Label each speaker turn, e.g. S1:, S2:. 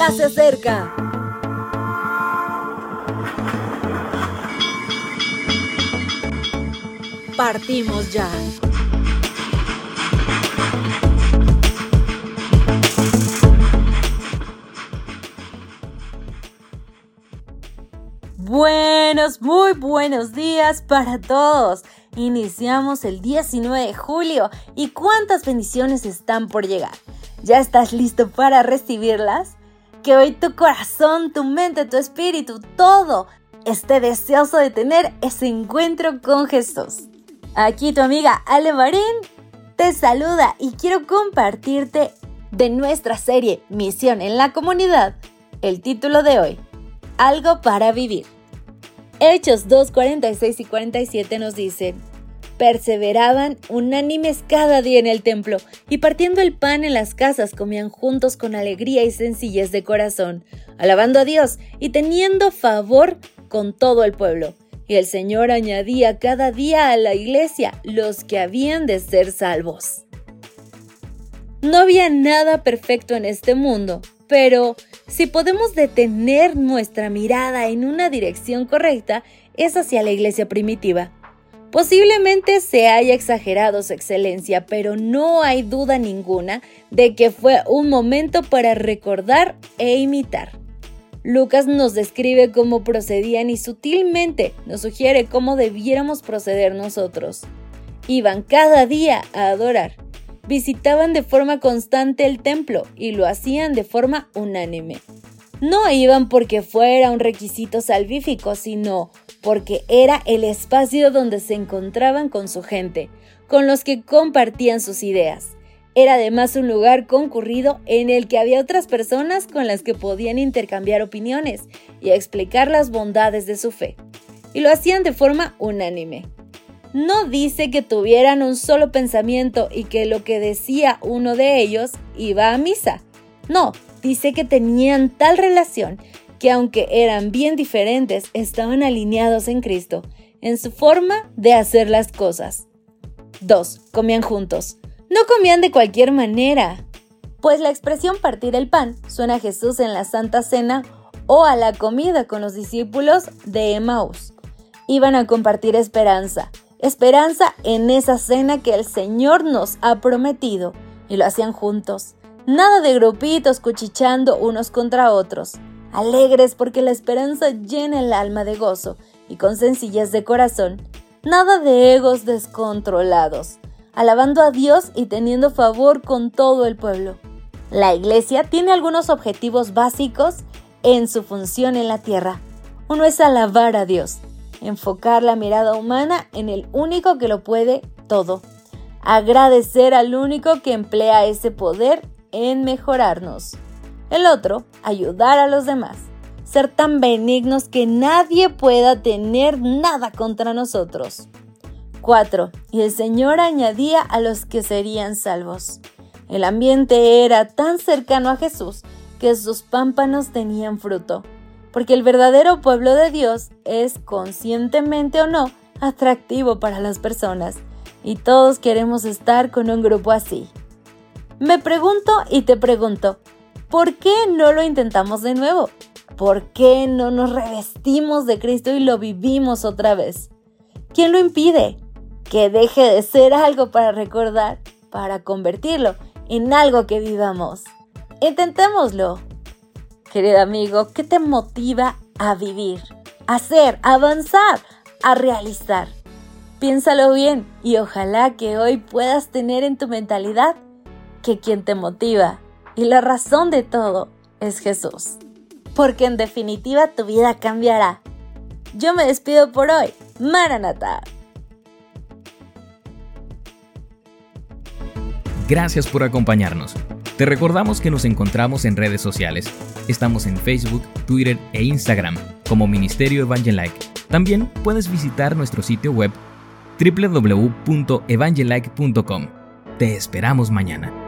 S1: ya se acerca. Partimos ya. Buenos, muy buenos días para todos. Iniciamos el 19 de julio y cuántas bendiciones están por llegar. ¿Ya estás listo para recibirlas? Que hoy tu corazón, tu mente, tu espíritu, todo esté deseoso de tener ese encuentro con Jesús. Aquí tu amiga Ale Marín te saluda y quiero compartirte de nuestra serie Misión en la Comunidad el título de hoy, Algo para Vivir. Hechos 2, 46 y 47 nos dicen, perseveraban unánimes cada día en el templo y partiendo el pan en las casas comían juntos con alegría y sencillez de corazón, alabando a Dios y teniendo favor con todo el pueblo. Y el Señor añadía cada día a la iglesia los que habían de ser salvos. No había nada perfecto en este mundo, pero si podemos detener nuestra mirada en una dirección correcta, es hacia la iglesia primitiva. Posiblemente se haya exagerado su excelencia, pero no hay duda ninguna de que fue un momento para recordar e imitar. Lucas nos describe cómo procedían y sutilmente nos sugiere cómo debiéramos proceder nosotros. Iban cada día a adorar visitaban de forma constante el templo y lo hacían de forma unánime. No iban porque fuera un requisito salvífico, sino porque era el espacio donde se encontraban con su gente, con los que compartían sus ideas. Era además un lugar concurrido en el que había otras personas con las que podían intercambiar opiniones y explicar las bondades de su fe. Y lo hacían de forma unánime no dice que tuvieran un solo pensamiento y que lo que decía uno de ellos iba a misa. No, dice que tenían tal relación que aunque eran bien diferentes, estaban alineados en Cristo, en su forma de hacer las cosas. 2. Comían juntos. No comían de cualquier manera, pues la expresión partir el pan suena a Jesús en la Santa Cena o a la comida con los discípulos de Emmaus. Iban a compartir esperanza, esperanza en esa cena que el Señor nos ha prometido, y lo hacían juntos. Nada de grupitos cuchichando unos contra otros, alegres porque la esperanza llena el alma de gozo y con sencillez de corazón. Nada de egos descontrolados, alabando a Dios y teniendo favor con todo el pueblo. La iglesia tiene algunos objetivos básicos en su función en la tierra. Uno es alabar a Dios, enfocar la mirada humana en el único que lo puede todo. Agradecer al único que emplea ese poder en mejorarnos. El otro, ayudar a los demás. Ser tan benignos que nadie pueda tener nada contra nosotros. 4. Y el Señor añadía a los que serían salvos. El ambiente era tan cercano a Jesús que sus pámpanos tenían fruto porque el verdadero pueblo de Dios es, conscientemente o no, atractivo para las personas, y todos queremos estar con un grupo así. Me pregunto y te pregunto, ¿por qué no lo intentamos de nuevo? ¿Por qué no nos revestimos de Cristo y lo vivimos otra vez? ¿Quién lo impide? Que deje de ser algo para recordar, para convertirlo en algo que vivamos. Intentémoslo. Querido amigo, ¿qué te motiva a vivir, a hacer, avanzar, a realizar? Piénsalo bien y ojalá que hoy puedas tener en tu mentalidad que quien te motiva y la razón de todo es Jesús. Porque en definitiva tu vida cambiará. Yo me despido por hoy. Maranata.
S2: Gracias por acompañarnos. Te recordamos que nos encontramos en redes sociales. Estamos en Facebook, Twitter e Instagram como Ministerio Evangelike. También puedes visitar nuestro sitio web www.evangelike.com. Te esperamos mañana.